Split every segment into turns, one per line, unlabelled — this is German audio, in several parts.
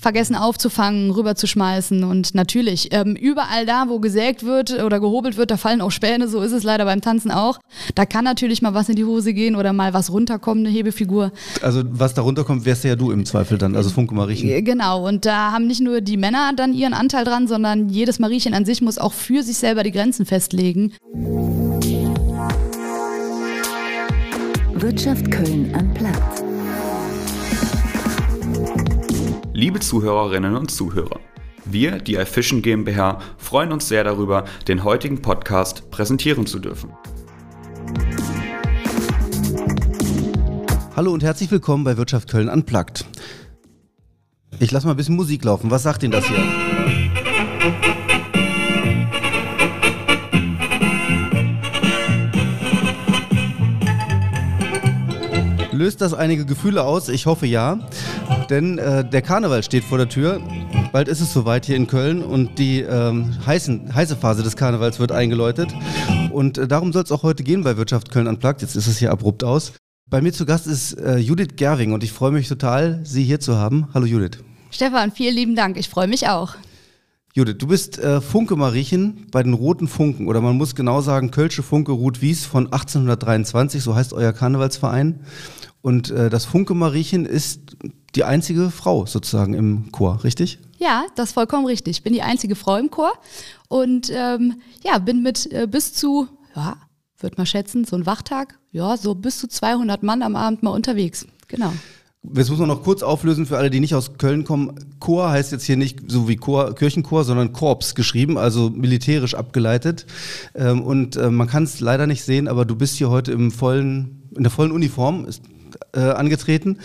vergessen aufzufangen, rüberzuschmeißen. Und natürlich, ähm, überall da, wo gesägt wird oder gehobelt wird, da fallen auch Späne, so ist es leider beim Tanzen auch. Da kann natürlich mal was in die Hose gehen oder mal was runterkommen, eine Hebefigur.
Also was da runterkommt, wärst ja du im Zweifel dann, also Funke Mariechen.
Äh, genau, und da haben nicht nur die Männer dann ihren Anteil dran, sondern jedes Mariechen an sich muss auch für sich selber die Grenzen festlegen.
Wirtschaft Köln am Platz.
Liebe Zuhörerinnen und Zuhörer, wir, die iFishing GmbH, freuen uns sehr darüber, den heutigen Podcast präsentieren zu dürfen.
Hallo und herzlich willkommen bei Wirtschaft Köln Unplugged. Ich lasse mal ein bisschen Musik laufen. Was sagt Ihnen das hier? Löst das einige Gefühle aus? Ich hoffe ja. Denn äh, der Karneval steht vor der Tür. Bald ist es soweit hier in Köln und die ähm, heißen, heiße Phase des Karnevals wird eingeläutet. Und äh, darum soll es auch heute gehen bei Wirtschaft Köln Unplugged. Jetzt ist es hier abrupt aus. Bei mir zu Gast ist äh, Judith Gerwing und ich freue mich total, Sie hier zu haben. Hallo Judith.
Stefan, vielen lieben Dank. Ich freue mich auch.
Judith, du bist äh, Funke Mariechen bei den Roten Funken oder man muss genau sagen Kölsche Funke Ruth Wies von 1823, so heißt euer Karnevalsverein. Und äh, das Funke Mariechen ist die einzige Frau sozusagen im Chor, richtig?
Ja, das ist vollkommen richtig. Ich bin die einzige Frau im Chor und ähm, ja, bin mit äh, bis zu, ja, würde mal schätzen, so ein Wachtag, ja, so bis zu 200 Mann am Abend mal unterwegs. Genau.
Jetzt muss man noch kurz auflösen für alle, die nicht aus Köln kommen. Chor heißt jetzt hier nicht so wie Chor, Kirchenchor, sondern Korps geschrieben, also militärisch abgeleitet. Ähm, und äh, man kann es leider nicht sehen, aber du bist hier heute im vollen, in der vollen Uniform. Ist äh, angetreten.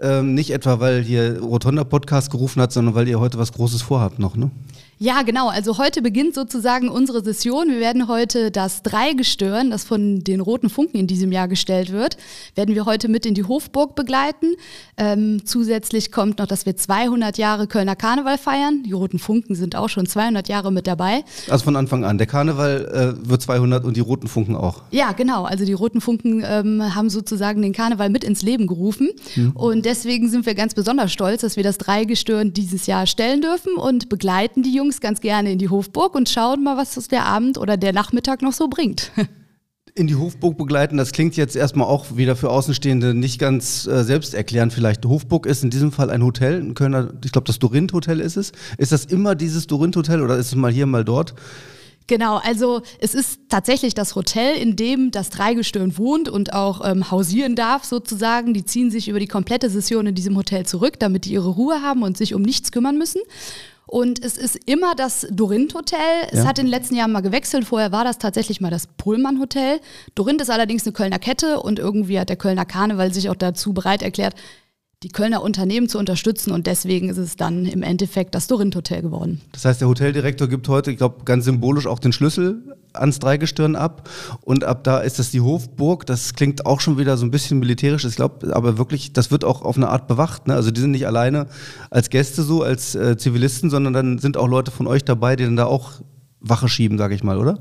Ähm, nicht etwa, weil hier Rotonda Podcast gerufen hat, sondern weil ihr heute was Großes vorhabt noch, ne?
Ja, genau. Also heute beginnt sozusagen unsere Session. Wir werden heute das Dreigestirn, das von den Roten Funken in diesem Jahr gestellt wird, werden wir heute mit in die Hofburg begleiten. Ähm, zusätzlich kommt noch, dass wir 200 Jahre Kölner Karneval feiern. Die Roten Funken sind auch schon 200 Jahre mit dabei.
Also von Anfang an. Der Karneval äh, wird 200 und die Roten Funken auch.
Ja, genau. Also die Roten Funken ähm, haben sozusagen den Karneval mit ins Leben gerufen. Mhm. Und deswegen sind wir ganz besonders stolz, dass wir das Dreigestirn dieses Jahr stellen dürfen und begleiten die Jungs Jungs ganz gerne in die Hofburg und schauen mal, was der Abend oder der Nachmittag noch so bringt.
in die Hofburg begleiten, das klingt jetzt erstmal auch wieder für Außenstehende nicht ganz äh, selbsterklärend vielleicht. Hofburg ist in diesem Fall ein Hotel, ein Kölner, ich glaube das Dorinth Hotel ist es. Ist das immer dieses Dorinth Hotel oder ist es mal hier, mal dort?
Genau, also es ist tatsächlich das Hotel, in dem das Dreigestirn wohnt und auch ähm, hausieren darf sozusagen. Die ziehen sich über die komplette Session in diesem Hotel zurück, damit die ihre Ruhe haben und sich um nichts kümmern müssen. Und es ist immer das Dorinth Hotel. Es ja. hat in den letzten Jahren mal gewechselt. Vorher war das tatsächlich mal das Pullman Hotel. Dorinth ist allerdings eine Kölner Kette und irgendwie hat der Kölner Karneval sich auch dazu bereit erklärt, die Kölner Unternehmen zu unterstützen und deswegen ist es dann im Endeffekt das Dorinth Hotel geworden.
Das heißt, der Hoteldirektor gibt heute, ich glaube, ganz symbolisch auch den Schlüssel ans Dreigestirn ab und ab da ist das die Hofburg. Das klingt auch schon wieder so ein bisschen militärisch. Ich glaube, aber wirklich, das wird auch auf eine Art bewacht. Ne? Also die sind nicht alleine als Gäste so, als äh, Zivilisten, sondern dann sind auch Leute von euch dabei, die dann da auch Wache schieben, sage ich mal, oder?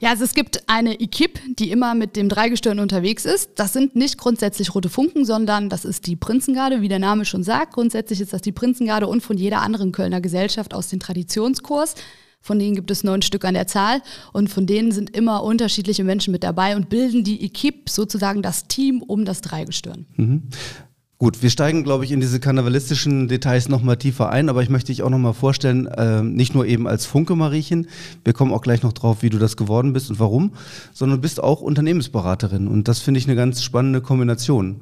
Ja, also es gibt eine Equipe, die immer mit dem Dreigestirn unterwegs ist. Das sind nicht grundsätzlich rote Funken, sondern das ist die Prinzengarde, wie der Name schon sagt. Grundsätzlich ist das die Prinzengarde und von jeder anderen Kölner Gesellschaft aus dem Traditionskurs. Von denen gibt es neun Stück an der Zahl und von denen sind immer unterschiedliche Menschen mit dabei und bilden die Equipe, sozusagen das Team um das Dreigestirn. Mhm.
Gut, wir steigen, glaube ich, in diese karnevalistischen Details nochmal tiefer ein, aber ich möchte dich auch nochmal vorstellen, äh, nicht nur eben als Funke Mariechen, wir kommen auch gleich noch drauf, wie du das geworden bist und warum, sondern du bist auch Unternehmensberaterin und das finde ich eine ganz spannende Kombination.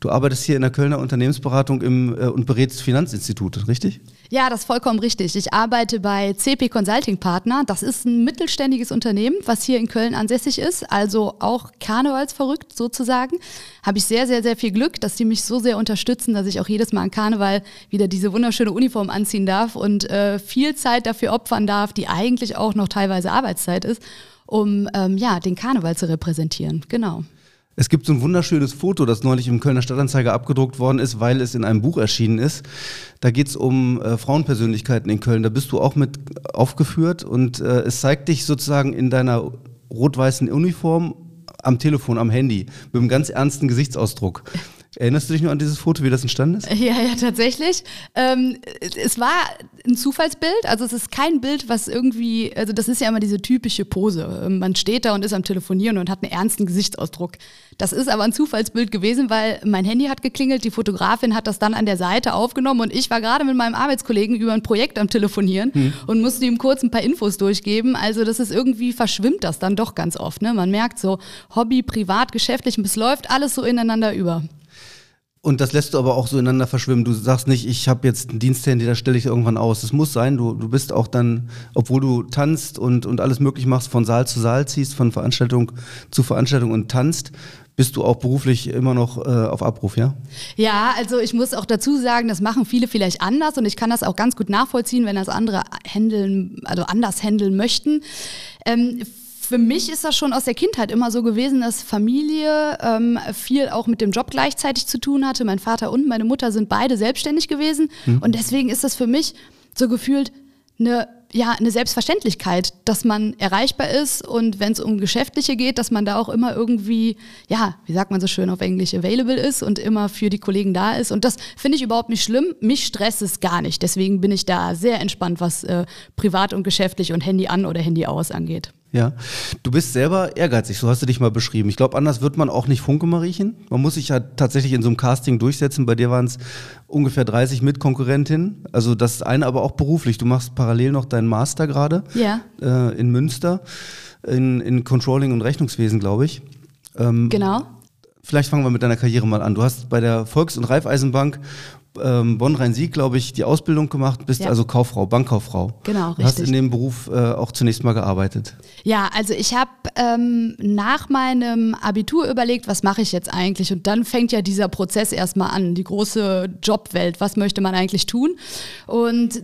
Du arbeitest hier in der Kölner Unternehmensberatung im, äh, und berätst Finanzinstitute, richtig?
Ja, das ist vollkommen richtig. Ich arbeite bei CP Consulting Partner. Das ist ein mittelständiges Unternehmen, was hier in Köln ansässig ist, also auch karnevalsverrückt sozusagen. Habe ich sehr, sehr, sehr viel Glück, dass die mich so sehr unterstützen, dass ich auch jedes Mal an Karneval wieder diese wunderschöne Uniform anziehen darf und äh, viel Zeit dafür opfern darf, die eigentlich auch noch teilweise Arbeitszeit ist, um ähm, ja, den Karneval zu repräsentieren. Genau.
Es gibt so ein wunderschönes Foto, das neulich im Kölner Stadtanzeiger abgedruckt worden ist, weil es in einem Buch erschienen ist. Da geht es um äh, Frauenpersönlichkeiten in Köln. Da bist du auch mit aufgeführt und äh, es zeigt dich sozusagen in deiner rot-weißen Uniform am Telefon, am Handy, mit einem ganz ernsten Gesichtsausdruck. Erinnerst du dich nur an dieses Foto, wie das entstanden ist?
Ja, ja, tatsächlich. Ähm, es war ein Zufallsbild. Also es ist kein Bild, was irgendwie, also das ist ja immer diese typische Pose. Ähm, man steht da und ist am Telefonieren und hat einen ernsten Gesichtsausdruck. Das ist aber ein Zufallsbild gewesen, weil mein Handy hat geklingelt, die Fotografin hat das dann an der Seite aufgenommen und ich war gerade mit meinem Arbeitskollegen über ein Projekt am Telefonieren hm. und musste ihm kurz ein paar Infos durchgeben. Also das ist irgendwie verschwimmt das dann doch ganz oft. Ne? Man merkt so Hobby, privat, geschäftlich, es läuft alles so ineinander über.
Und das lässt du aber auch so ineinander verschwimmen. Du sagst nicht, ich habe jetzt ein Diensthandy, da stelle ich irgendwann aus. Es muss sein, du, du bist auch dann, obwohl du tanzt und, und alles möglich machst, von Saal zu Saal ziehst, von Veranstaltung zu Veranstaltung und tanzt, bist du auch beruflich immer noch äh, auf Abruf, ja?
Ja, also ich muss auch dazu sagen, das machen viele vielleicht anders und ich kann das auch ganz gut nachvollziehen, wenn das andere handeln, also anders handeln möchten. Ähm, für mich ist das schon aus der Kindheit immer so gewesen, dass Familie ähm, viel auch mit dem Job gleichzeitig zu tun hatte. Mein Vater und meine Mutter sind beide selbstständig gewesen. Mhm. Und deswegen ist das für mich so gefühlt eine ja, eine Selbstverständlichkeit, dass man erreichbar ist und wenn es um Geschäftliche geht, dass man da auch immer irgendwie, ja, wie sagt man so schön auf Englisch, available ist und immer für die Kollegen da ist. Und das finde ich überhaupt nicht schlimm. Mich stresst es gar nicht. Deswegen bin ich da sehr entspannt, was äh, privat und geschäftlich und Handy an oder Handy aus angeht.
Ja, du bist selber ehrgeizig, so hast du dich mal beschrieben. Ich glaube, anders wird man auch nicht Funke Mariechen. Man muss sich ja tatsächlich in so einem Casting durchsetzen. Bei dir waren es ungefähr 30 Mitkonkurrentinnen. Also das eine aber auch beruflich. Du machst parallel noch deinen Master gerade
ja.
äh, in Münster in, in Controlling und Rechnungswesen, glaube ich.
Ähm, genau.
Vielleicht fangen wir mit deiner Karriere mal an. Du hast bei der Volks- und Raiffeisenbank ähm, Bonn-Rhein-Sieg, glaube ich, die Ausbildung gemacht, bist ja. also Kauffrau, Bankkauffrau.
Genau,
richtig. Hast in dem Beruf äh, auch zunächst mal gearbeitet.
Ja, also ich habe ähm, nach meinem Abitur überlegt, was mache ich jetzt eigentlich? Und dann fängt ja dieser Prozess erstmal an, die große Jobwelt, was möchte man eigentlich tun? Und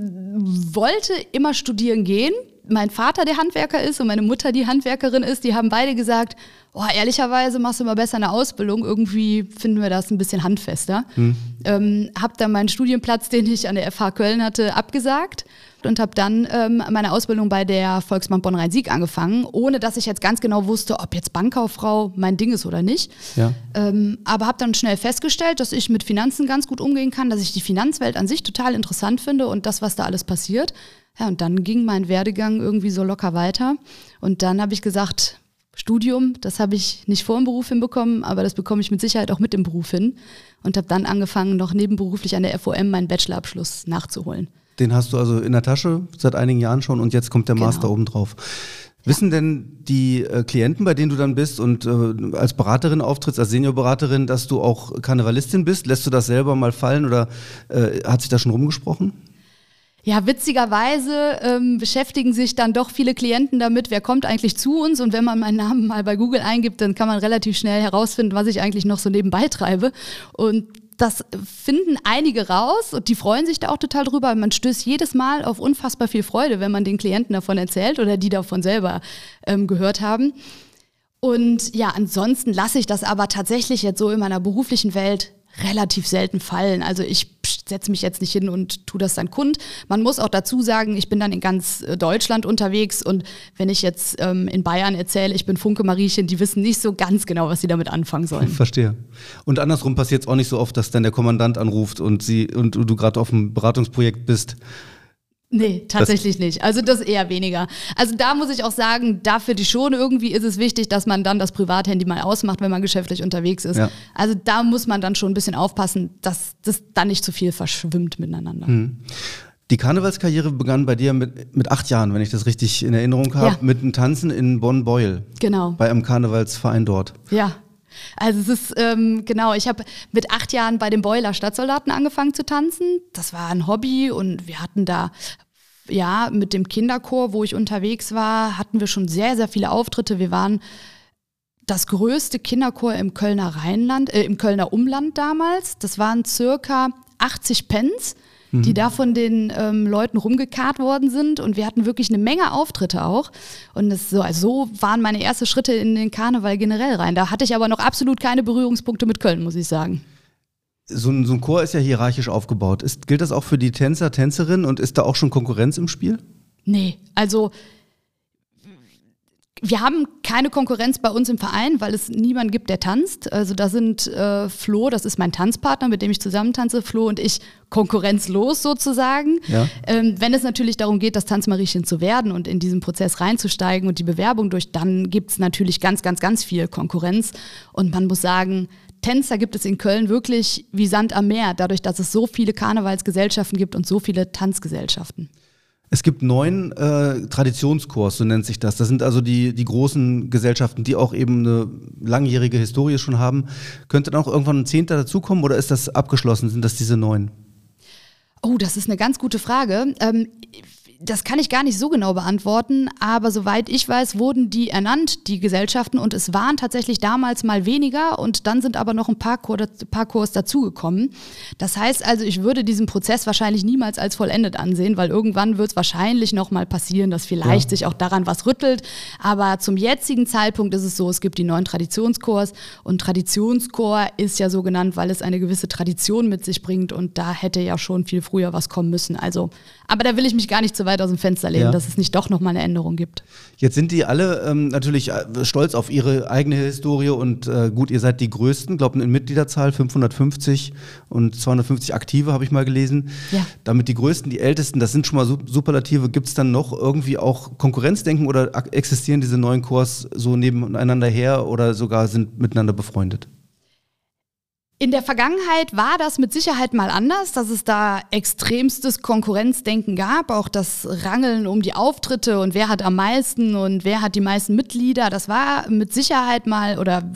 wollte immer studieren gehen. Mein Vater der Handwerker ist und meine Mutter die Handwerkerin ist, die haben beide gesagt, oh, ehrlicherweise machst du mal besser eine Ausbildung. Irgendwie finden wir das ein bisschen handfester. Hm. Ähm, habe dann meinen Studienplatz, den ich an der FH Köln hatte, abgesagt und habe dann ähm, meine Ausbildung bei der Volksbank Bonn-Rhein-Sieg angefangen, ohne dass ich jetzt ganz genau wusste, ob jetzt Bankkauffrau mein Ding ist oder nicht.
Ja.
Ähm, aber habe dann schnell festgestellt, dass ich mit Finanzen ganz gut umgehen kann, dass ich die Finanzwelt an sich total interessant finde und das, was da alles passiert. Ja, und dann ging mein Werdegang irgendwie so locker weiter. Und dann habe ich gesagt, Studium, das habe ich nicht vor dem Beruf hinbekommen, aber das bekomme ich mit Sicherheit auch mit dem Beruf hin und habe dann angefangen, noch nebenberuflich an der FOM meinen Bachelorabschluss nachzuholen.
Den hast du also in der Tasche seit einigen Jahren schon und jetzt kommt der genau. Master obendrauf. Wissen denn die äh, Klienten, bei denen du dann bist und äh, als Beraterin auftrittst, als Seniorberaterin, dass du auch Karnevalistin bist? Lässt du das selber mal fallen oder äh, hat sich da schon rumgesprochen?
Ja, witzigerweise ähm, beschäftigen sich dann doch viele Klienten damit, wer kommt eigentlich zu uns. Und wenn man meinen Namen mal bei Google eingibt, dann kann man relativ schnell herausfinden, was ich eigentlich noch so nebenbei treibe. Und das finden einige raus und die freuen sich da auch total drüber. Man stößt jedes Mal auf unfassbar viel Freude, wenn man den Klienten davon erzählt oder die davon selber ähm, gehört haben. Und ja, ansonsten lasse ich das aber tatsächlich jetzt so in meiner beruflichen Welt relativ selten fallen. Also ich setze mich jetzt nicht hin und tue das dann kund. Man muss auch dazu sagen, ich bin dann in ganz äh, Deutschland unterwegs und wenn ich jetzt ähm, in Bayern erzähle, ich bin Funke Mariechen, die wissen nicht so ganz genau, was sie damit anfangen sollen.
Verstehe. Und andersrum passiert es auch nicht so oft, dass dann der Kommandant anruft und sie und du gerade auf einem Beratungsprojekt bist
Nee, tatsächlich das nicht. Also das eher weniger. Also da muss ich auch sagen, dafür die schon irgendwie ist es wichtig, dass man dann das Privathandy mal ausmacht, wenn man geschäftlich unterwegs ist. Ja. Also da muss man dann schon ein bisschen aufpassen, dass das dann nicht zu viel verschwimmt miteinander. Mhm.
Die Karnevalskarriere begann bei dir mit, mit acht Jahren, wenn ich das richtig in Erinnerung habe, ja. mit einem Tanzen in Bonn-Beuel.
Genau.
Bei einem Karnevalsverein dort.
Ja. Also es ist, ähm, genau, ich habe mit acht Jahren bei den Boiler Stadtsoldaten angefangen zu tanzen. Das war ein Hobby und wir hatten da ja, mit dem Kinderchor, wo ich unterwegs war, hatten wir schon sehr, sehr viele Auftritte. Wir waren das größte Kinderchor im Kölner Rheinland, äh, im Kölner Umland damals. Das waren circa 80 Pence, die mhm. da von den ähm, Leuten rumgekarrt worden sind. Und wir hatten wirklich eine Menge Auftritte auch. Und das so, also so waren meine ersten Schritte in den Karneval generell rein. Da hatte ich aber noch absolut keine Berührungspunkte mit Köln, muss ich sagen
so ein, so ein Chor ist ja hierarchisch aufgebaut. Ist, gilt das auch für die Tänzer, Tänzerinnen und ist da auch schon Konkurrenz im Spiel?
Nee, also Wir haben keine Konkurrenz bei uns im Verein, weil es niemanden gibt, der tanzt. Also da sind äh, Flo, das ist mein Tanzpartner, mit dem ich zusammen tanze, Flo und ich konkurrenzlos sozusagen. Ja. Ähm, wenn es natürlich darum geht, das Tanzmariechen zu werden und in diesen Prozess reinzusteigen und die Bewerbung durch, dann gibt es natürlich ganz, ganz, ganz viel Konkurrenz. Und man muss sagen, Tänzer gibt es in Köln wirklich wie Sand am Meer, dadurch, dass es so viele Karnevalsgesellschaften gibt und so viele Tanzgesellschaften.
Es gibt neun äh, Traditionskurs, so nennt sich das. Das sind also die, die großen Gesellschaften, die auch eben eine langjährige Historie schon haben. Könnte dann auch irgendwann ein Zehnter dazukommen oder ist das abgeschlossen? Sind das diese neun?
Oh, das ist eine ganz gute Frage. Ähm, das kann ich gar nicht so genau beantworten, aber soweit ich weiß, wurden die ernannt, die Gesellschaften, und es waren tatsächlich damals mal weniger und dann sind aber noch ein paar, Kur paar Kurs dazugekommen. Das heißt also, ich würde diesen Prozess wahrscheinlich niemals als vollendet ansehen, weil irgendwann wird es wahrscheinlich noch mal passieren, dass vielleicht ja. sich auch daran was rüttelt. Aber zum jetzigen Zeitpunkt ist es so, es gibt die neuen Traditionskurs und Traditionschor ist ja so genannt, weil es eine gewisse Tradition mit sich bringt und da hätte ja schon viel früher was kommen müssen. Also, aber da will ich mich gar nicht zu weit weit aus dem Fenster lehnen, ja. dass es nicht doch nochmal eine Änderung gibt.
Jetzt sind die alle ähm, natürlich äh, stolz auf ihre eigene Historie und äh, gut, ihr seid die Größten, glaube in Mitgliederzahl 550 und 250 Aktive habe ich mal gelesen. Ja. Damit die Größten, die Ältesten, das sind schon mal Superlative. Gibt es dann noch irgendwie auch Konkurrenzdenken oder existieren diese neuen Kurs so nebeneinander her oder sogar sind miteinander befreundet?
In der Vergangenheit war das mit Sicherheit mal anders, dass es da extremstes Konkurrenzdenken gab, auch das Rangeln um die Auftritte und wer hat am meisten und wer hat die meisten Mitglieder. Das war mit Sicherheit mal oder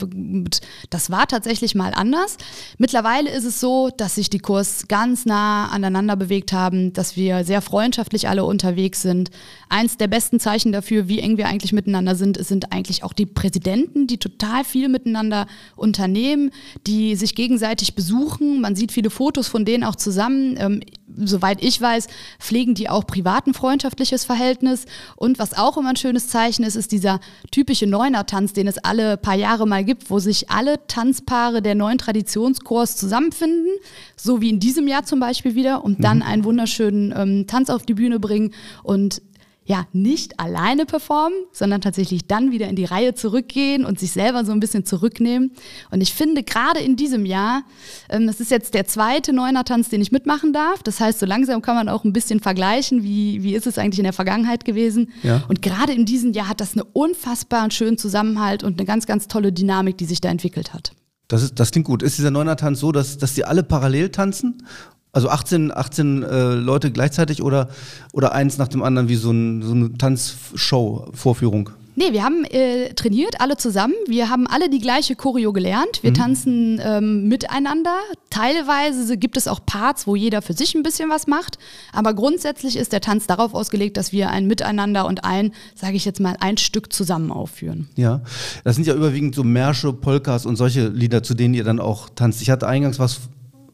das war tatsächlich mal anders. Mittlerweile ist es so, dass sich die Kurs ganz nah aneinander bewegt haben, dass wir sehr freundschaftlich alle unterwegs sind. Eins der besten Zeichen dafür, wie eng wir eigentlich miteinander sind, sind eigentlich auch die Präsidenten, die total viel miteinander unternehmen, die sich gegen gegenseitig besuchen. Man sieht viele Fotos von denen auch zusammen. Ähm, soweit ich weiß, pflegen die auch privat ein freundschaftliches Verhältnis. Und was auch immer ein schönes Zeichen ist, ist dieser typische Neuner-Tanz, den es alle paar Jahre mal gibt, wo sich alle Tanzpaare der neuen Traditionskurs zusammenfinden, so wie in diesem Jahr zum Beispiel wieder, und dann mhm. einen wunderschönen ähm, Tanz auf die Bühne bringen. Und ja, nicht alleine performen, sondern tatsächlich dann wieder in die Reihe zurückgehen und sich selber so ein bisschen zurücknehmen. Und ich finde gerade in diesem Jahr, ähm, das ist jetzt der zweite Neuner-Tanz, den ich mitmachen darf. Das heißt, so langsam kann man auch ein bisschen vergleichen, wie, wie ist es eigentlich in der Vergangenheit gewesen. Ja. Und gerade in diesem Jahr hat das einen unfassbaren schönen Zusammenhalt und eine ganz, ganz tolle Dynamik, die sich da entwickelt hat.
Das, ist, das klingt gut. Ist dieser Neuner-Tanz so, dass, dass die alle parallel tanzen? Also 18, 18 äh, Leute gleichzeitig oder, oder eins nach dem anderen wie so, ein, so eine Tanzshow-Vorführung?
Nee, wir haben äh, trainiert, alle zusammen. Wir haben alle die gleiche Choreo gelernt. Wir mhm. tanzen ähm, miteinander. Teilweise gibt es auch Parts, wo jeder für sich ein bisschen was macht. Aber grundsätzlich ist der Tanz darauf ausgelegt, dass wir ein Miteinander und ein, sage ich jetzt mal, ein Stück zusammen aufführen.
Ja, das sind ja überwiegend so Märsche, Polkas und solche Lieder, zu denen ihr dann auch tanzt. Ich hatte eingangs was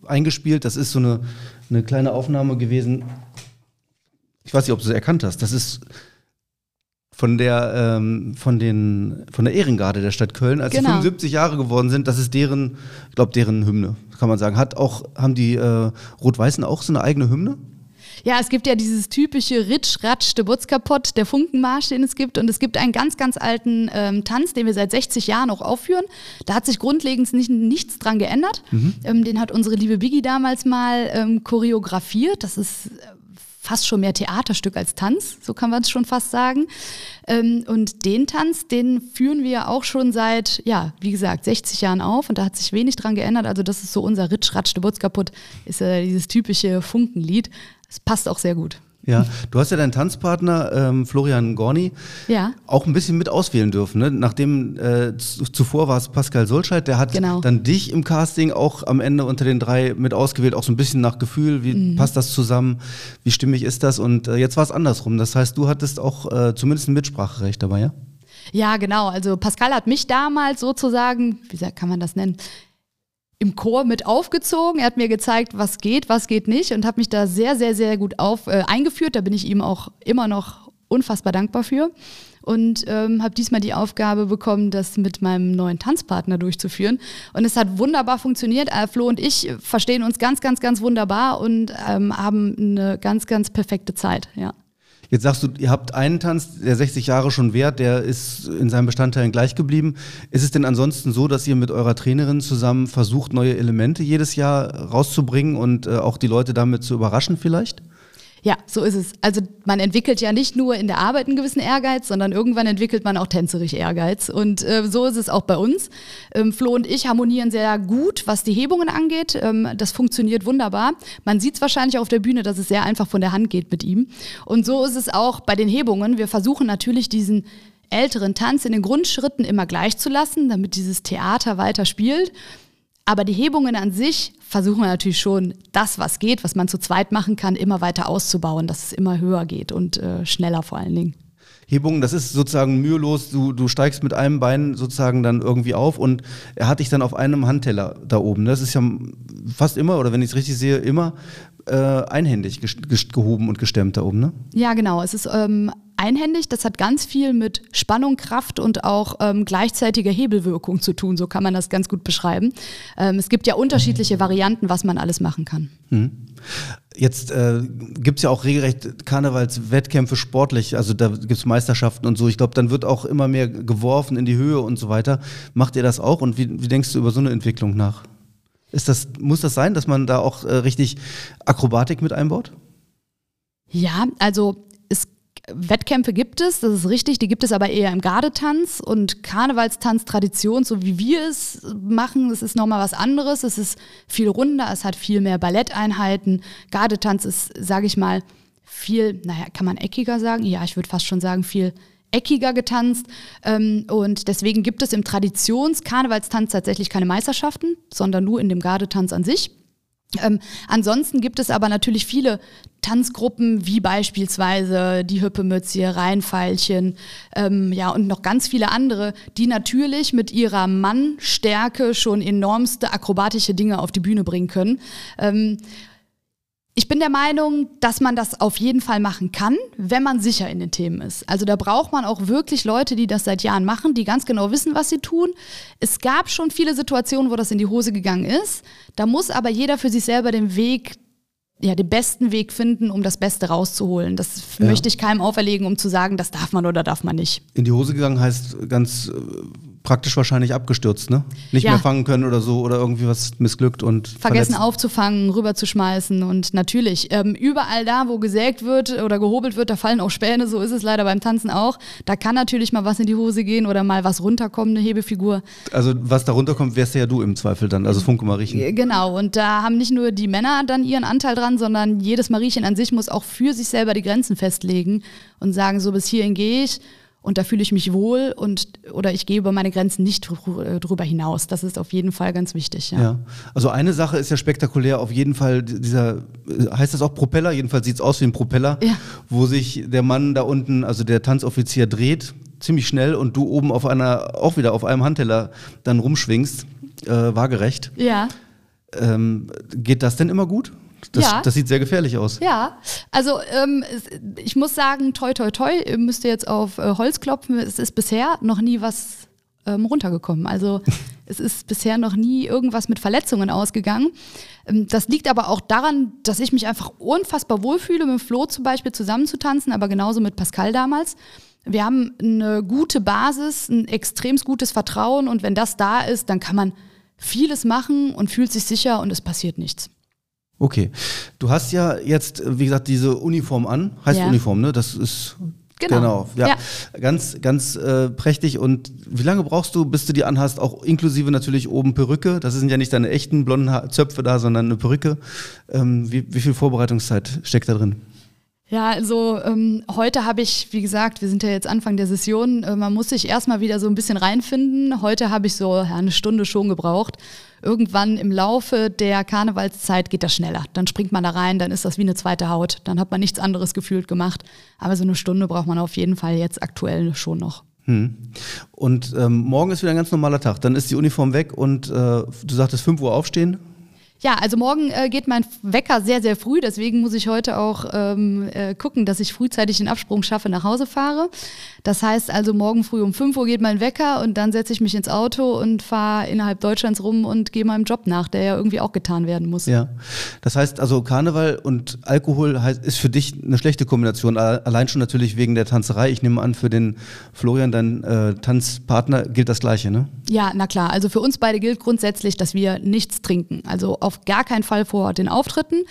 eingespielt. Das ist so eine, eine kleine Aufnahme gewesen. Ich weiß nicht, ob du es erkannt hast. Das ist von der, ähm, von den, von der Ehrengarde der Stadt Köln, als genau. sie 75 Jahre geworden sind, das ist deren, ich glaube, deren Hymne, kann man sagen. Hat auch, haben die äh, Rot-Weißen auch so eine eigene Hymne?
Ja, es gibt ja dieses typische Ritsch, Ratsch, de Butz kaputt, der Funkenmarsch, den es gibt. Und es gibt einen ganz, ganz alten ähm, Tanz, den wir seit 60 Jahren auch aufführen. Da hat sich grundlegend nicht, nichts dran geändert. Mhm. Ähm, den hat unsere liebe Biggie damals mal ähm, choreografiert. Das ist äh, fast schon mehr Theaterstück als Tanz, so kann man es schon fast sagen. Ähm, und den Tanz, den führen wir auch schon seit, ja, wie gesagt, 60 Jahren auf und da hat sich wenig dran geändert. Also das ist so unser Ritsch, Ratsch, Butz kaputt, ist äh, dieses typische Funkenlied. Es passt auch sehr gut.
Ja, du hast ja deinen Tanzpartner ähm, Florian Gorni ja. auch ein bisschen mit auswählen dürfen. Ne? Nachdem äh, zuvor war es Pascal Solscheid, der hat genau. dann dich im Casting auch am Ende unter den drei mit ausgewählt, auch so ein bisschen nach Gefühl, wie mhm. passt das zusammen, wie stimmig ist das? Und äh, jetzt war es andersrum. Das heißt, du hattest auch äh, zumindest ein Mitspracherecht dabei, ja?
Ja, genau. Also Pascal hat mich damals sozusagen, wie kann man das nennen, im Chor mit aufgezogen. Er hat mir gezeigt, was geht, was geht nicht und hat mich da sehr, sehr, sehr gut auf, äh, eingeführt. Da bin ich ihm auch immer noch unfassbar dankbar für. Und ähm, habe diesmal die Aufgabe bekommen, das mit meinem neuen Tanzpartner durchzuführen. Und es hat wunderbar funktioniert. Äh, Flo und ich verstehen uns ganz, ganz, ganz wunderbar und ähm, haben eine ganz, ganz perfekte Zeit. Ja.
Jetzt sagst du, ihr habt einen Tanz, der 60 Jahre schon währt, der ist in seinen Bestandteilen gleich geblieben. Ist es denn ansonsten so, dass ihr mit eurer Trainerin zusammen versucht, neue Elemente jedes Jahr rauszubringen und äh, auch die Leute damit zu überraschen vielleicht?
Ja, so ist es. Also man entwickelt ja nicht nur in der Arbeit einen gewissen Ehrgeiz, sondern irgendwann entwickelt man auch tänzerisch Ehrgeiz. Und äh, so ist es auch bei uns. Ähm, Flo und ich harmonieren sehr gut, was die Hebungen angeht. Ähm, das funktioniert wunderbar. Man sieht es wahrscheinlich auf der Bühne, dass es sehr einfach von der Hand geht mit ihm. Und so ist es auch bei den Hebungen. Wir versuchen natürlich diesen älteren Tanz in den Grundschritten immer gleich zu lassen, damit dieses Theater weiter spielt. Aber die Hebungen an sich versuchen wir natürlich schon, das, was geht, was man zu zweit machen kann, immer weiter auszubauen, dass es immer höher geht und äh, schneller vor allen Dingen.
Hebungen, das ist sozusagen mühelos, du, du steigst mit einem Bein sozusagen dann irgendwie auf und er hat dich dann auf einem Handteller da oben. Das ist ja fast immer, oder wenn ich es richtig sehe, immer äh, einhändig gehoben und gestemmt da oben, ne?
Ja, genau. Es ist ähm, einhändig. Das hat ganz viel mit Spannung, Kraft und auch ähm, gleichzeitiger Hebelwirkung zu tun. So kann man das ganz gut beschreiben. Ähm, es gibt ja unterschiedliche Varianten, was man alles machen kann.
Mhm. Jetzt äh, gibt es ja auch regelrecht Karnevalswettkämpfe sportlich, also da gibt es Meisterschaften und so. Ich glaube, dann wird auch immer mehr geworfen in die Höhe und so weiter. Macht ihr das auch und wie, wie denkst du über so eine Entwicklung nach? Ist das, muss das sein, dass man da auch äh, richtig Akrobatik mit einbaut?
Ja, also Wettkämpfe gibt es, das ist richtig, die gibt es aber eher im Gardetanz und Karnevalstanztradition, so wie wir es machen, das ist nochmal was anderes. Es ist viel runder, es hat viel mehr Balletteinheiten. Gardetanz ist, sage ich mal, viel, naja, kann man eckiger sagen? Ja, ich würde fast schon sagen, viel eckiger getanzt. Ähm, und deswegen gibt es im Traditions-Karnevalstanz tatsächlich keine Meisterschaften, sondern nur in dem Gardetanz an sich. Ähm, ansonsten gibt es aber natürlich viele Tanzgruppen, wie beispielsweise die Hüppemütze, Rheinpfeilchen, ähm, ja, und noch ganz viele andere, die natürlich mit ihrer Mannstärke schon enormste akrobatische Dinge auf die Bühne bringen können. Ähm, ich bin der Meinung, dass man das auf jeden Fall machen kann, wenn man sicher in den Themen ist. Also da braucht man auch wirklich Leute, die das seit Jahren machen, die ganz genau wissen, was sie tun. Es gab schon viele Situationen, wo das in die Hose gegangen ist. Da muss aber jeder für sich selber den Weg ja, den besten Weg finden, um das Beste rauszuholen. Das ja. möchte ich keinem auferlegen, um zu sagen, das darf man oder darf man nicht.
In die Hose gegangen heißt ganz äh, praktisch wahrscheinlich abgestürzt, ne? Nicht ja. mehr fangen können oder so oder irgendwie was missglückt und
vergessen verletzt. aufzufangen, rüberzuschmeißen und natürlich ähm, überall da, wo gesägt wird oder gehobelt wird, da fallen auch Späne. So ist es leider beim Tanzen auch. Da kann natürlich mal was in die Hose gehen oder mal was runterkommen, eine Hebefigur.
Also was da runterkommt, wärst ja du im Zweifel dann. Also Funke Mariechen. Äh,
genau. Und da haben nicht nur die Männer dann ihren Anteil dran, sondern jedes Mariechen an sich muss auch für sich selber die Grenzen festlegen und sagen, so bis hierhin gehe ich und da fühle ich mich wohl und oder ich gehe über meine Grenzen nicht drüber hinaus. Das ist auf jeden Fall ganz wichtig. Ja.
ja. Also eine Sache ist ja spektakulär, auf jeden Fall dieser, äh, heißt das auch Propeller? Jedenfalls sieht es aus wie ein Propeller, ja. wo sich der Mann da unten, also der Tanzoffizier dreht, ziemlich schnell und du oben auf einer, auch wieder auf einem Handteller dann rumschwingst, äh, waagerecht.
Ja.
Ähm, geht das denn immer gut? Das, ja. das sieht sehr gefährlich aus.
Ja, also ähm, ich muss sagen, toi, toi, toi, ihr müsst jetzt auf äh, Holz klopfen. Es ist bisher noch nie was ähm, runtergekommen. Also es ist bisher noch nie irgendwas mit Verletzungen ausgegangen. Ähm, das liegt aber auch daran, dass ich mich einfach unfassbar wohlfühle, mit Flo zum Beispiel zusammenzutanzen, aber genauso mit Pascal damals. Wir haben eine gute Basis, ein extrem gutes Vertrauen und wenn das da ist, dann kann man vieles machen und fühlt sich sicher und es passiert nichts.
Okay. Du hast ja jetzt, wie gesagt, diese Uniform an. Heißt ja. Uniform, ne? Das ist. Genau. genau. Ja. ja. Ganz, ganz äh, prächtig. Und wie lange brauchst du, bis du die anhast? Auch inklusive natürlich oben Perücke. Das sind ja nicht deine echten blonden ha Zöpfe da, sondern eine Perücke. Ähm, wie, wie viel Vorbereitungszeit steckt da drin?
Ja, also ähm, heute habe ich, wie gesagt, wir sind ja jetzt Anfang der Session, äh, man muss sich erstmal wieder so ein bisschen reinfinden. Heute habe ich so ja, eine Stunde schon gebraucht. Irgendwann im Laufe der Karnevalszeit geht das schneller. Dann springt man da rein, dann ist das wie eine zweite Haut. Dann hat man nichts anderes gefühlt gemacht. Aber so eine Stunde braucht man auf jeden Fall jetzt aktuell schon noch.
Hm. Und ähm, morgen ist wieder ein ganz normaler Tag. Dann ist die Uniform weg und äh, du sagtest 5 Uhr aufstehen.
Ja, also morgen äh, geht mein Wecker sehr, sehr früh. Deswegen muss ich heute auch ähm, äh, gucken, dass ich frühzeitig den Absprung schaffe, nach Hause fahre. Das heißt also, morgen früh um 5 Uhr geht mein Wecker und dann setze ich mich ins Auto und fahre innerhalb Deutschlands rum und gehe meinem Job nach, der ja irgendwie auch getan werden muss.
Ja, das heißt also, Karneval und Alkohol heißt, ist für dich eine schlechte Kombination. Allein schon natürlich wegen der Tanzerei. Ich nehme an, für den Florian, dein äh, Tanzpartner, gilt das Gleiche, ne?
Ja, na klar. Also für uns beide gilt grundsätzlich, dass wir nichts trinken. Also auf gar keinen Fall vor den Auftritten.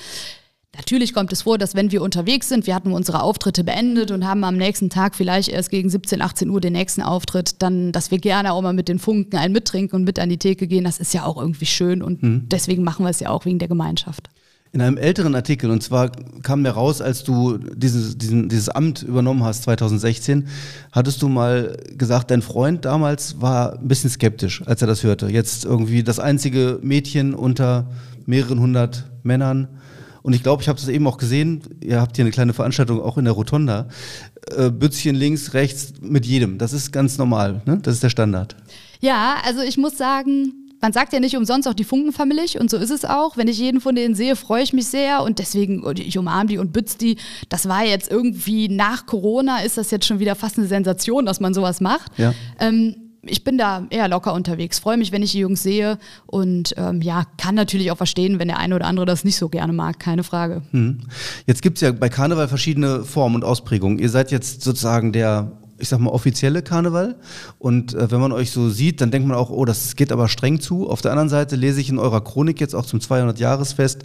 Natürlich kommt es vor, dass wenn wir unterwegs sind, wir hatten unsere Auftritte beendet und haben am nächsten Tag vielleicht erst gegen 17, 18 Uhr den nächsten Auftritt, dann, dass wir gerne auch mal mit den Funken einen mittrinken und mit an die Theke gehen, das ist ja auch irgendwie schön und mhm. deswegen machen wir es ja auch wegen der Gemeinschaft.
In einem älteren Artikel, und zwar kam mir raus, als du dieses, diesen, dieses Amt übernommen hast, 2016, hattest du mal gesagt, dein Freund damals war ein bisschen skeptisch, als er das hörte. Jetzt irgendwie das einzige Mädchen unter mehreren hundert Männern. Und ich glaube, ich habe es eben auch gesehen, ihr habt hier eine kleine Veranstaltung auch in der Rotonda. Äh, Bützchen links, rechts mit jedem. Das ist ganz normal, ne? das ist der Standard.
Ja, also ich muss sagen, man sagt ja nicht umsonst auch die Funkenfamilie und so ist es auch. Wenn ich jeden von denen sehe, freue ich mich sehr und deswegen, ich umarme die und bütze die. Das war jetzt irgendwie nach Corona, ist das jetzt schon wieder fast eine Sensation, dass man sowas macht. Ja. Ähm, ich bin da eher locker unterwegs, freue mich, wenn ich die Jungs sehe und ähm, ja, kann natürlich auch verstehen, wenn der eine oder andere das nicht so gerne mag, keine Frage.
Hm. Jetzt gibt es ja bei Karneval verschiedene Formen und Ausprägungen. Ihr seid jetzt sozusagen der ich sag mal, offizielle Karneval. Und äh, wenn man euch so sieht, dann denkt man auch, oh, das geht aber streng zu. Auf der anderen Seite lese ich in eurer Chronik jetzt auch zum 200-Jahresfest,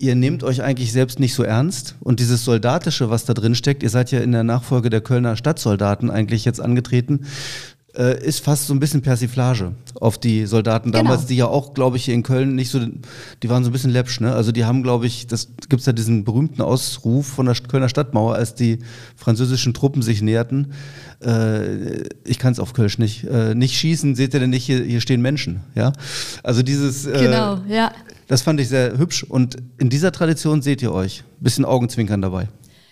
ihr nehmt euch eigentlich selbst nicht so ernst. Und dieses Soldatische, was da drin steckt, ihr seid ja in der Nachfolge der Kölner Stadtsoldaten eigentlich jetzt angetreten, äh, ist fast so ein bisschen Persiflage auf die Soldaten genau. damals, die ja auch, glaube ich, hier in Köln nicht so, die waren so ein bisschen läppsch, ne? Also die haben, glaube ich, das gibt es ja diesen berühmten Ausruf von der Kölner Stadtmauer, als die französischen Truppen sich näherten. Äh, ich kann es auf Kölsch nicht. Äh, nicht schießen, seht ihr denn nicht, hier, hier stehen Menschen, ja? Also dieses.
Äh, genau, ja.
Das fand ich sehr hübsch und in dieser Tradition seht ihr euch. Bisschen Augenzwinkern dabei.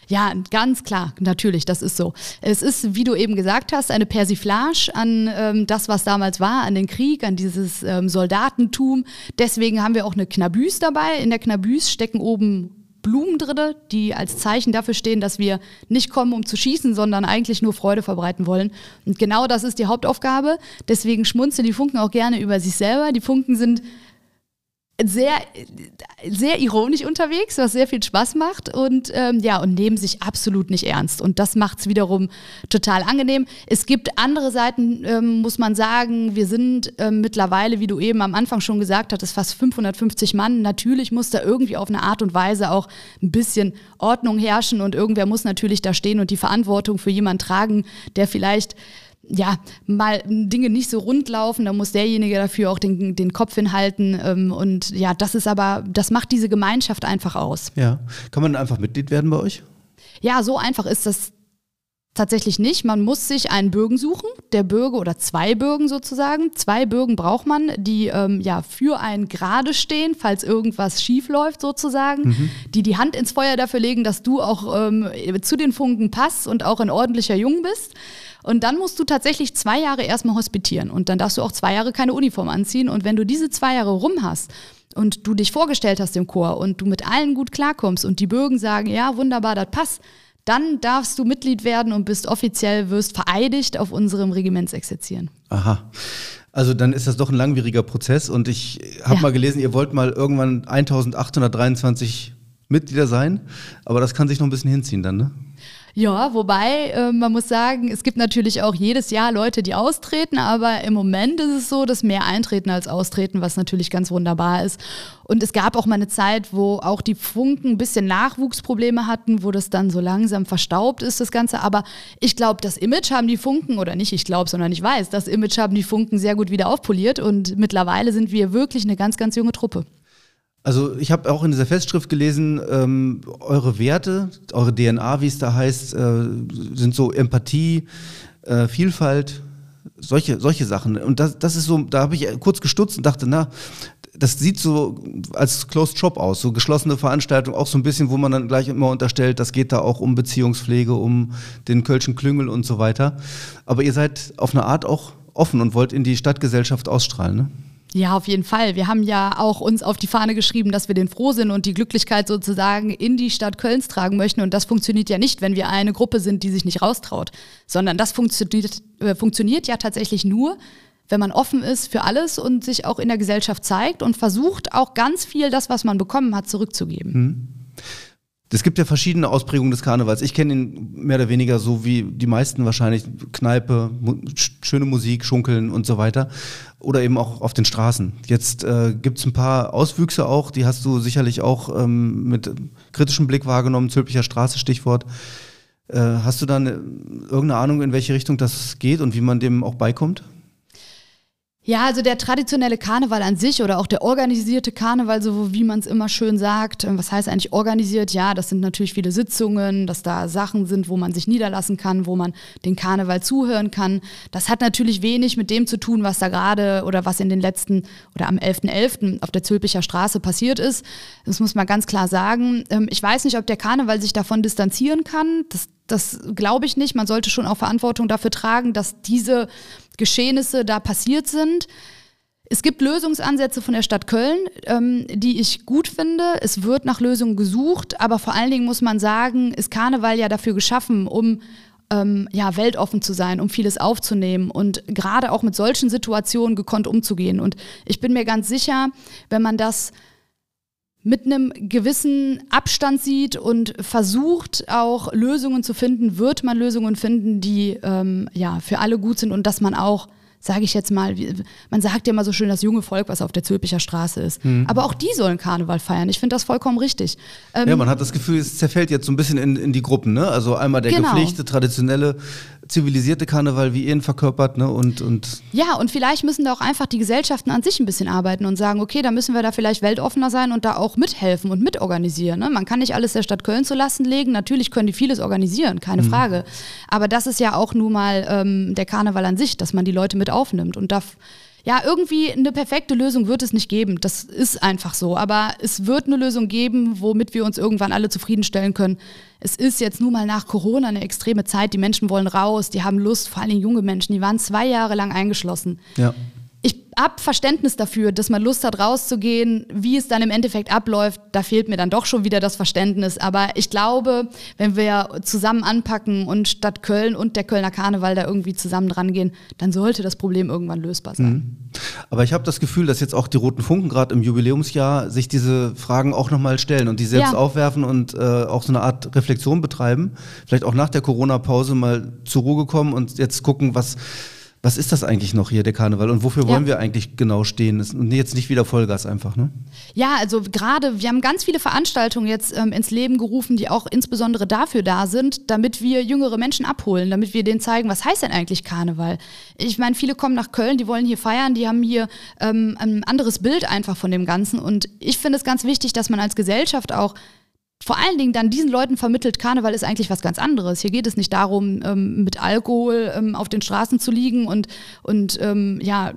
Ja, ganz klar, natürlich, das ist so. Es ist, wie du eben gesagt hast, eine Persiflage an ähm, das, was damals war, an den Krieg, an dieses ähm, Soldatentum. Deswegen haben wir auch eine Knabüs dabei. In der Knabüs stecken oben Blumen drin, die als Zeichen dafür stehen, dass wir nicht kommen, um zu schießen, sondern eigentlich nur Freude verbreiten wollen. Und genau das ist die Hauptaufgabe. Deswegen schmunzeln die Funken auch gerne über sich selber. Die Funken sind sehr, sehr ironisch unterwegs, was sehr viel Spaß macht und ähm, ja, und nehmen sich absolut nicht ernst. Und das macht es wiederum total angenehm. Es gibt andere Seiten, ähm, muss man sagen. Wir sind ähm, mittlerweile, wie du eben am Anfang schon gesagt hattest, fast 550 Mann. Natürlich muss da irgendwie auf eine Art und Weise auch ein bisschen Ordnung herrschen und irgendwer muss natürlich da stehen und die Verantwortung für jemanden tragen, der vielleicht ja, mal Dinge nicht so rund laufen, da muss derjenige dafür auch den, den Kopf hinhalten. Ähm, und ja, das ist aber, das macht diese Gemeinschaft einfach aus.
Ja. Kann man einfach Mitglied werden bei euch?
Ja, so einfach ist das tatsächlich nicht. Man muss sich einen Bürgen suchen, der Bürger oder zwei Bürgen sozusagen. Zwei Bürgen braucht man, die ähm, ja für einen gerade stehen, falls irgendwas schief läuft sozusagen, mhm. die die Hand ins Feuer dafür legen, dass du auch ähm, zu den Funken passt und auch ein ordentlicher Jung bist. Und dann musst du tatsächlich zwei Jahre erstmal hospitieren und dann darfst du auch zwei Jahre keine Uniform anziehen. Und wenn du diese zwei Jahre rum hast, und du dich vorgestellt hast im Chor und du mit allen gut klarkommst und die Bürgen sagen, ja, wunderbar, das passt, dann darfst du Mitglied werden und bist offiziell, wirst vereidigt auf unserem Regimentsexerzieren.
Aha. Also dann ist das doch ein langwieriger Prozess und ich habe ja. mal gelesen, ihr wollt mal irgendwann 1823 Mitglieder sein, aber das kann sich noch ein bisschen hinziehen dann, ne?
Ja, wobei äh, man muss sagen, es gibt natürlich auch jedes Jahr Leute, die austreten, aber im Moment ist es so, dass mehr eintreten als austreten, was natürlich ganz wunderbar ist. Und es gab auch mal eine Zeit, wo auch die Funken ein bisschen Nachwuchsprobleme hatten, wo das dann so langsam verstaubt ist, das Ganze. Aber ich glaube, das Image haben die Funken, oder nicht ich glaube, sondern ich weiß, das Image haben die Funken sehr gut wieder aufpoliert und mittlerweile sind wir wirklich eine ganz, ganz junge Truppe.
Also ich habe auch in dieser Festschrift gelesen, ähm, eure Werte, eure DNA, wie es da heißt, äh, sind so Empathie, äh, Vielfalt, solche, solche Sachen. Und das, das ist so, da habe ich kurz gestutzt und dachte, na, das sieht so als Closed Shop aus, so geschlossene Veranstaltung, auch so ein bisschen, wo man dann gleich immer unterstellt, das geht da auch um Beziehungspflege, um den Kölschen Klüngel und so weiter. Aber ihr seid auf eine Art auch offen und wollt in die Stadtgesellschaft ausstrahlen, ne?
Ja, auf jeden Fall. Wir haben ja auch uns auf die Fahne geschrieben, dass wir den Frohsinn und die Glücklichkeit sozusagen in die Stadt Kölns tragen möchten. Und das funktioniert ja nicht, wenn wir eine Gruppe sind, die sich nicht raustraut, sondern das funktioniert, äh, funktioniert ja tatsächlich nur, wenn man offen ist für alles und sich auch in der Gesellschaft zeigt und versucht auch ganz viel das, was man bekommen hat, zurückzugeben.
Hm. Es gibt ja verschiedene Ausprägungen des Karnevals. Ich kenne ihn mehr oder weniger so wie die meisten wahrscheinlich. Kneipe, mu schöne Musik, Schunkeln und so weiter. Oder eben auch auf den Straßen. Jetzt äh, gibt es ein paar Auswüchse auch, die hast du sicherlich auch ähm, mit kritischem Blick wahrgenommen. Zülpicher Straße, Stichwort. Äh, hast du dann irgendeine Ahnung, in welche Richtung das geht und wie man dem auch beikommt?
Ja, also der traditionelle Karneval an sich oder auch der organisierte Karneval, so wie man es immer schön sagt. Ähm, was heißt eigentlich organisiert? Ja, das sind natürlich viele Sitzungen, dass da Sachen sind, wo man sich niederlassen kann, wo man den Karneval zuhören kann. Das hat natürlich wenig mit dem zu tun, was da gerade oder was in den letzten oder am 11.11. .11. auf der Zülpicher Straße passiert ist. Das muss man ganz klar sagen. Ähm, ich weiß nicht, ob der Karneval sich davon distanzieren kann. Das, das glaube ich nicht. Man sollte schon auch Verantwortung dafür tragen, dass diese Geschehnisse da passiert sind. Es gibt Lösungsansätze von der Stadt Köln, ähm, die ich gut finde. Es wird nach Lösungen gesucht, aber vor allen Dingen muss man sagen, ist Karneval ja dafür geschaffen, um ähm, ja, weltoffen zu sein, um vieles aufzunehmen und gerade auch mit solchen Situationen gekonnt umzugehen. Und ich bin mir ganz sicher, wenn man das mit einem gewissen Abstand sieht und versucht auch Lösungen zu finden, wird man Lösungen finden, die ähm, ja für alle gut sind und dass man auch sage ich jetzt mal, man sagt ja immer so schön das junge Volk, was auf der Zülpicher Straße ist. Mhm. Aber auch die sollen Karneval feiern. Ich finde das vollkommen richtig.
Ähm, ja, man hat das Gefühl, es zerfällt jetzt so ein bisschen in, in die Gruppen. Ne? Also einmal der genau. gepflegte, traditionelle zivilisierte Karneval wie ihn verkörpert, ne? Und, und
ja, und vielleicht müssen da auch einfach die Gesellschaften an sich ein bisschen arbeiten und sagen, okay, da müssen wir da vielleicht weltoffener sein und da auch mithelfen und mitorganisieren. Ne? Man kann nicht alles der Stadt Köln zu Lasten legen. Natürlich können die vieles organisieren, keine mhm. Frage. Aber das ist ja auch nun mal ähm, der Karneval an sich, dass man die Leute mit aufnimmt und darf ja, irgendwie eine perfekte Lösung wird es nicht geben. Das ist einfach so. Aber es wird eine Lösung geben, womit wir uns irgendwann alle zufriedenstellen können. Es ist jetzt nun mal nach Corona eine extreme Zeit. Die Menschen wollen raus, die haben Lust, vor allem junge Menschen. Die waren zwei Jahre lang eingeschlossen.
Ja
habe Verständnis dafür, dass man Lust hat, rauszugehen. Wie es dann im Endeffekt abläuft, da fehlt mir dann doch schon wieder das Verständnis. Aber ich glaube, wenn wir zusammen anpacken und Stadt Köln und der Kölner Karneval da irgendwie zusammen dran gehen, dann sollte das Problem irgendwann lösbar sein. Mhm.
Aber ich habe das Gefühl, dass jetzt auch die Roten Funken gerade im Jubiläumsjahr sich diese Fragen auch nochmal stellen und die selbst ja. aufwerfen und äh, auch so eine Art Reflexion betreiben. Vielleicht auch nach der Corona-Pause mal zur Ruhe kommen und jetzt gucken, was was ist das eigentlich noch hier, der Karneval? Und wofür wollen ja. wir eigentlich genau stehen? Und jetzt nicht wieder Vollgas einfach, ne?
Ja, also gerade, wir haben ganz viele Veranstaltungen jetzt ähm, ins Leben gerufen, die auch insbesondere dafür da sind, damit wir jüngere Menschen abholen, damit wir denen zeigen, was heißt denn eigentlich Karneval? Ich meine, viele kommen nach Köln, die wollen hier feiern, die haben hier ähm, ein anderes Bild einfach von dem Ganzen. Und ich finde es ganz wichtig, dass man als Gesellschaft auch vor allen Dingen dann diesen Leuten vermittelt, Karneval ist eigentlich was ganz anderes. Hier geht es nicht darum, ähm, mit Alkohol ähm, auf den Straßen zu liegen und, und ähm, ja,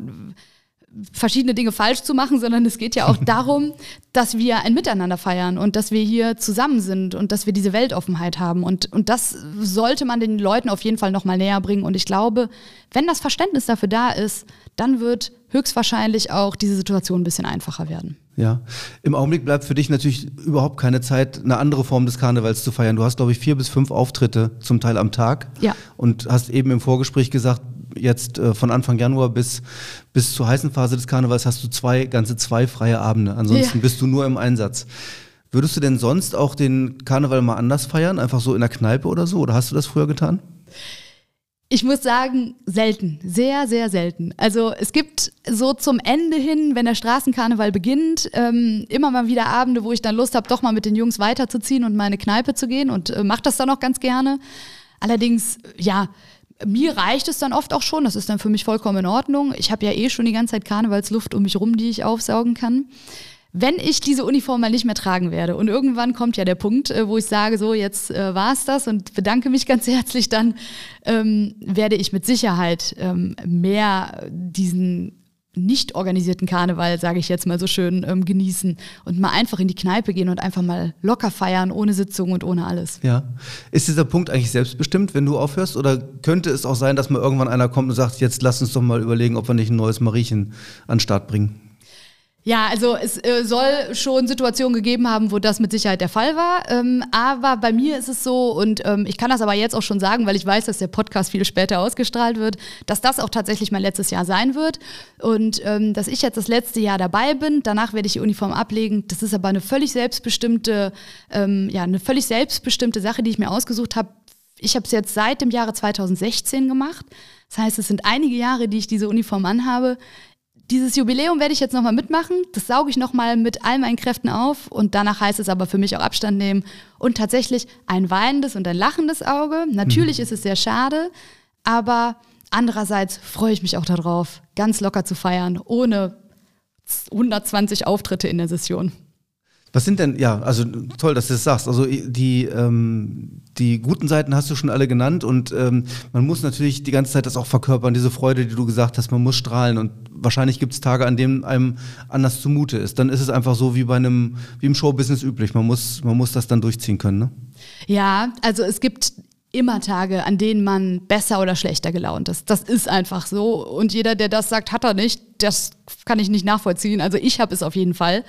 verschiedene Dinge falsch zu machen, sondern es geht ja auch darum, dass wir ein Miteinander feiern und dass wir hier zusammen sind und dass wir diese Weltoffenheit haben. Und, und das sollte man den Leuten auf jeden Fall nochmal näher bringen. Und ich glaube, wenn das Verständnis dafür da ist, dann wird höchstwahrscheinlich auch diese Situation ein bisschen einfacher werden.
Ja, im Augenblick bleibt für dich natürlich überhaupt keine Zeit, eine andere Form des Karnevals zu feiern. Du hast, glaube ich, vier bis fünf Auftritte zum Teil am Tag.
Ja.
Und hast eben im Vorgespräch gesagt, jetzt äh, von Anfang Januar bis, bis zur heißen Phase des Karnevals hast du zwei, ganze zwei freie Abende. Ansonsten ja. bist du nur im Einsatz. Würdest du denn sonst auch den Karneval mal anders feiern? Einfach so in der Kneipe oder so? Oder hast du das früher getan?
Ich muss sagen, selten, sehr, sehr selten. Also es gibt so zum Ende hin, wenn der Straßenkarneval beginnt, ähm, immer mal wieder Abende, wo ich dann Lust habe, doch mal mit den Jungs weiterzuziehen und meine Kneipe zu gehen und äh, mache das dann auch ganz gerne. Allerdings, ja, mir reicht es dann oft auch schon. Das ist dann für mich vollkommen in Ordnung. Ich habe ja eh schon die ganze Zeit Karnevalsluft um mich rum, die ich aufsaugen kann wenn ich diese Uniform mal nicht mehr tragen werde und irgendwann kommt ja der Punkt, äh, wo ich sage, so jetzt äh, war es das und bedanke mich ganz herzlich, dann ähm, werde ich mit Sicherheit ähm, mehr diesen nicht organisierten Karneval, sage ich jetzt mal so schön, ähm, genießen und mal einfach in die Kneipe gehen und einfach mal locker feiern, ohne Sitzung und ohne alles.
Ja. Ist dieser Punkt eigentlich selbstbestimmt, wenn du aufhörst? Oder könnte es auch sein, dass mal irgendwann einer kommt und sagt, jetzt lass uns doch mal überlegen, ob wir nicht ein neues Mariechen an den Start bringen?
Ja, also es äh, soll schon Situationen gegeben haben, wo das mit Sicherheit der Fall war. Ähm, aber bei mir ist es so, und ähm, ich kann das aber jetzt auch schon sagen, weil ich weiß, dass der Podcast viel später ausgestrahlt wird, dass das auch tatsächlich mein letztes Jahr sein wird. Und ähm, dass ich jetzt das letzte Jahr dabei bin, danach werde ich die Uniform ablegen. Das ist aber eine völlig selbstbestimmte, ähm, ja, eine völlig selbstbestimmte Sache, die ich mir ausgesucht habe. Ich habe es jetzt seit dem Jahre 2016 gemacht. Das heißt, es sind einige Jahre, die ich diese Uniform anhabe dieses Jubiläum werde ich jetzt nochmal mitmachen. Das sauge ich nochmal mit all meinen Kräften auf. Und danach heißt es aber für mich auch Abstand nehmen. Und tatsächlich ein weinendes und ein lachendes Auge. Natürlich mhm. ist es sehr schade, aber andererseits freue ich mich auch darauf, ganz locker zu feiern, ohne 120 Auftritte in der Session.
Was sind denn, ja, also toll, dass du das sagst. Also die, ähm, die guten Seiten hast du schon alle genannt und ähm, man muss natürlich die ganze Zeit das auch verkörpern, diese Freude, die du gesagt hast, man muss strahlen und wahrscheinlich gibt es Tage, an denen einem anders zumute ist. Dann ist es einfach so wie bei einem, wie im Showbusiness üblich. Man muss, man muss das dann durchziehen können, ne?
Ja, also es gibt immer Tage, an denen man besser oder schlechter gelaunt ist. Das ist einfach so. Und jeder, der das sagt, hat er nicht. Das kann ich nicht nachvollziehen. Also ich habe es auf jeden Fall.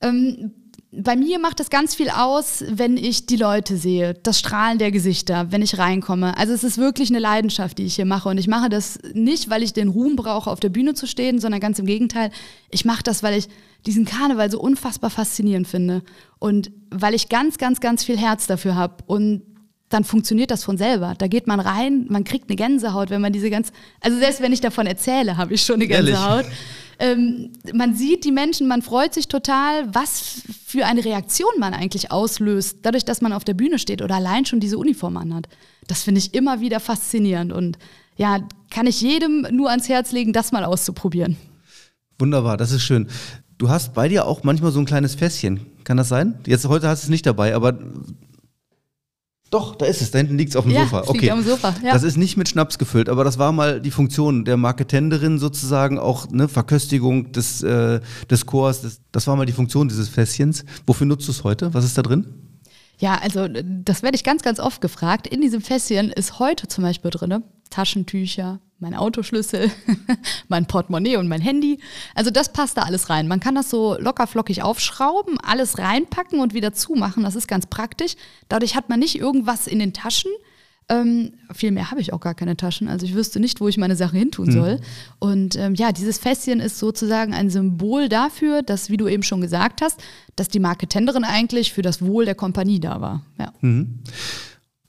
Ähm, bei mir macht es ganz viel aus, wenn ich die Leute sehe, das Strahlen der Gesichter, wenn ich reinkomme. Also es ist wirklich eine Leidenschaft, die ich hier mache. Und ich mache das nicht, weil ich den Ruhm brauche, auf der Bühne zu stehen, sondern ganz im Gegenteil. Ich mache das, weil ich diesen Karneval so unfassbar faszinierend finde. Und weil ich ganz, ganz, ganz viel Herz dafür habe. Und dann funktioniert das von selber. Da geht man rein, man kriegt eine Gänsehaut, wenn man diese ganz, also selbst wenn ich davon erzähle, habe ich schon eine Gänsehaut. Ähm, man sieht die Menschen, man freut sich total, was für eine Reaktion man eigentlich auslöst, dadurch, dass man auf der Bühne steht oder allein schon diese Uniform anhat. Das finde ich immer wieder faszinierend und ja, kann ich jedem nur ans Herz legen, das mal auszuprobieren.
Wunderbar, das ist schön. Du hast bei dir auch manchmal so ein kleines Fässchen. Kann das sein? Jetzt heute hast du es nicht dabei, aber doch, da ist es. Da hinten liegt es auf dem
ja,
Sofa.
Okay. Dem Sofa. Ja.
Das ist nicht mit Schnaps gefüllt, aber das war mal die Funktion der Marketenderin sozusagen, auch ne, Verköstigung des, äh, des Chors. Das, das war mal die Funktion dieses Fässchens. Wofür nutzt du es heute? Was ist da drin?
Ja, also das werde ich ganz, ganz oft gefragt. In diesem Fässchen ist heute zum Beispiel drin Taschentücher, mein Autoschlüssel, mein Portemonnaie und mein Handy. Also das passt da alles rein. Man kann das so locker flockig aufschrauben, alles reinpacken und wieder zumachen. Das ist ganz praktisch. Dadurch hat man nicht irgendwas in den Taschen. Ähm, viel mehr habe ich auch gar keine Taschen. Also ich wüsste nicht, wo ich meine Sachen hintun soll. Mhm. Und ähm, ja, dieses Fässchen ist sozusagen ein Symbol dafür, dass, wie du eben schon gesagt hast, dass die Marketenderin eigentlich für das Wohl der Kompanie da war. Ja. Mhm.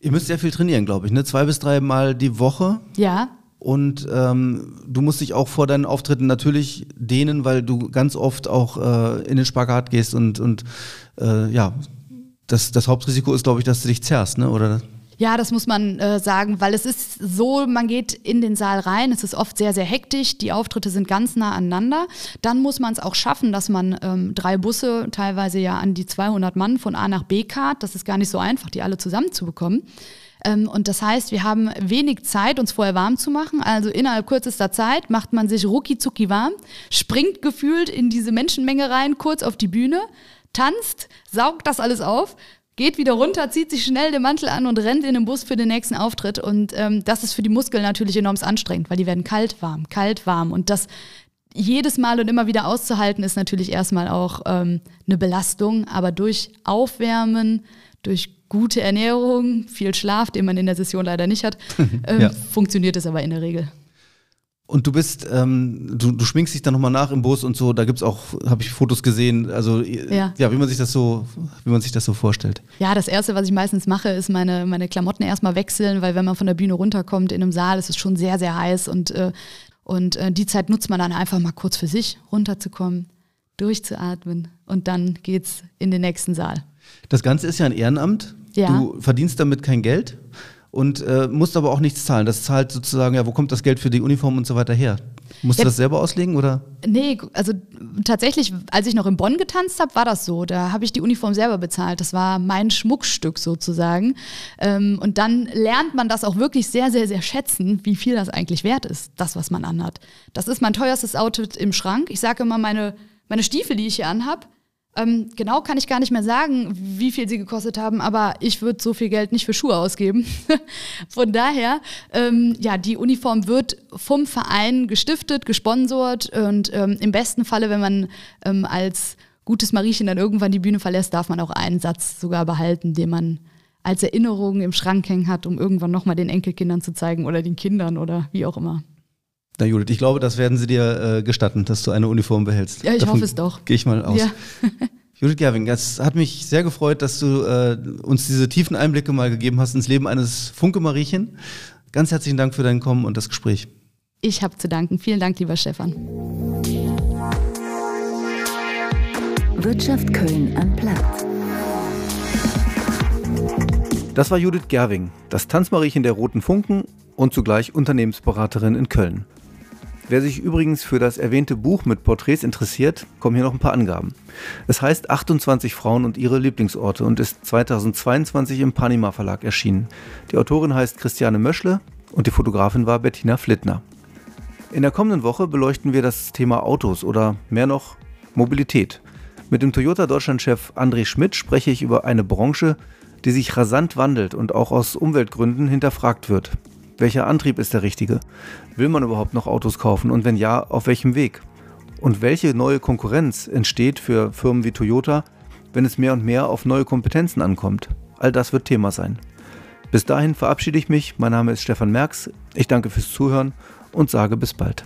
Ihr müsst sehr viel trainieren, glaube ich, ne? Zwei bis drei Mal die Woche.
Ja.
Und ähm, du musst dich auch vor deinen Auftritten natürlich dehnen, weil du ganz oft auch äh, in den Spagat gehst und, und äh, ja, das, das Hauptrisiko ist, glaube ich, dass du dich zerrst, ne? Oder?
Ja, das muss man äh, sagen, weil es ist so, man geht in den Saal rein, es ist oft sehr, sehr hektisch, die Auftritte sind ganz nah aneinander. Dann muss man es auch schaffen, dass man ähm, drei Busse, teilweise ja an die 200 Mann von A nach B kart, das ist gar nicht so einfach, die alle zusammenzubekommen. Ähm, und das heißt, wir haben wenig Zeit, uns vorher warm zu machen. Also innerhalb kürzester Zeit macht man sich rucki zucki warm, springt gefühlt in diese Menschenmenge rein, kurz auf die Bühne, tanzt, saugt das alles auf, geht wieder runter, zieht sich schnell den Mantel an und rennt in den Bus für den nächsten Auftritt. Und ähm, das ist für die Muskeln natürlich enorm anstrengend, weil die werden kalt, warm, kalt, warm. Und das jedes Mal und immer wieder auszuhalten, ist natürlich erstmal auch ähm, eine Belastung. Aber durch Aufwärmen, durch gute Ernährung, viel Schlaf, den man in der Session leider nicht hat, ähm, ja. funktioniert es aber in der Regel.
Und du bist, ähm, du, du schminkst dich dann nochmal nach im Bus und so, da gibt es auch, habe ich Fotos gesehen, also ja. ja, wie man sich das so, wie man sich das so vorstellt.
Ja, das erste, was ich meistens mache, ist meine, meine Klamotten erstmal wechseln, weil wenn man von der Bühne runterkommt in einem Saal, ist es schon sehr, sehr heiß und, äh, und äh, die Zeit nutzt man dann einfach mal kurz für sich, runterzukommen, durchzuatmen und dann geht's in den nächsten Saal.
Das Ganze ist ja ein Ehrenamt. Ja. Du verdienst damit kein Geld und äh, musst aber auch nichts zahlen. Das zahlt sozusagen, ja, wo kommt das Geld für die Uniform und so weiter her? Musst ja, du das selber auslegen oder?
Nee, also tatsächlich, als ich noch in Bonn getanzt habe, war das so. Da habe ich die Uniform selber bezahlt. Das war mein Schmuckstück sozusagen. Ähm, und dann lernt man das auch wirklich sehr, sehr, sehr schätzen, wie viel das eigentlich wert ist, das, was man anhat. Das ist mein teuerstes Outfit im Schrank. Ich sage immer, meine, meine Stiefel, die ich hier anhab, Ähm, genau kann ich gar nicht mehr sagen, wie viel sie gekostet haben, aber ich würde so viel Geld nicht für Schuhe ausgeben. Von daher, ähm, ja, die Uniform wird vom Verein gestiftet, gesponsert und ähm, im besten Falle, wenn man ähm, als gutes Mariechen dann irgendwann die Bühne verlässt, darf man auch einen Satz sogar behalten, den man als Erinnerung im Schrank hängen hat, um irgendwann nochmal den Enkelkindern zu zeigen oder den Kindern oder wie auch immer.
Na Judith, ich glaube, das werden sie dir äh, gestatten, dass du eine Uniform behältst.
Ja, ich Davon hoffe es doch.
Gehe ich mal aus. Ja. Judith Gerwing, es hat mich sehr gefreut, dass du äh, uns diese tiefen Einblicke mal gegeben hast ins Leben eines Funke-Mariechen. Ganz herzlichen Dank für dein Kommen und das Gespräch.
Ich habe zu danken. Vielen Dank, lieber Stefan.
Wirtschaft Köln am Platz.
Das war Judith Gerwing, das Tanzmariechen der Roten Funken und zugleich Unternehmensberaterin in Köln. Wer sich übrigens für das erwähnte Buch mit Porträts interessiert, kommen hier noch ein paar Angaben. Es heißt 28 Frauen und ihre Lieblingsorte und ist 2022 im Panima Verlag erschienen. Die Autorin heißt Christiane Möschle und die Fotografin war Bettina Flittner. In der kommenden Woche beleuchten wir das Thema Autos oder mehr noch Mobilität. Mit dem Toyota Deutschlandchef André Schmidt spreche ich über eine Branche, die sich rasant wandelt und auch aus Umweltgründen hinterfragt wird. Welcher Antrieb ist der richtige? Will man überhaupt noch Autos kaufen und wenn ja, auf welchem Weg? Und welche neue Konkurrenz entsteht für Firmen wie Toyota, wenn es mehr und mehr auf neue Kompetenzen ankommt? All das wird Thema sein. Bis dahin verabschiede ich mich. Mein Name ist Stefan Merks. Ich danke fürs Zuhören und sage bis bald.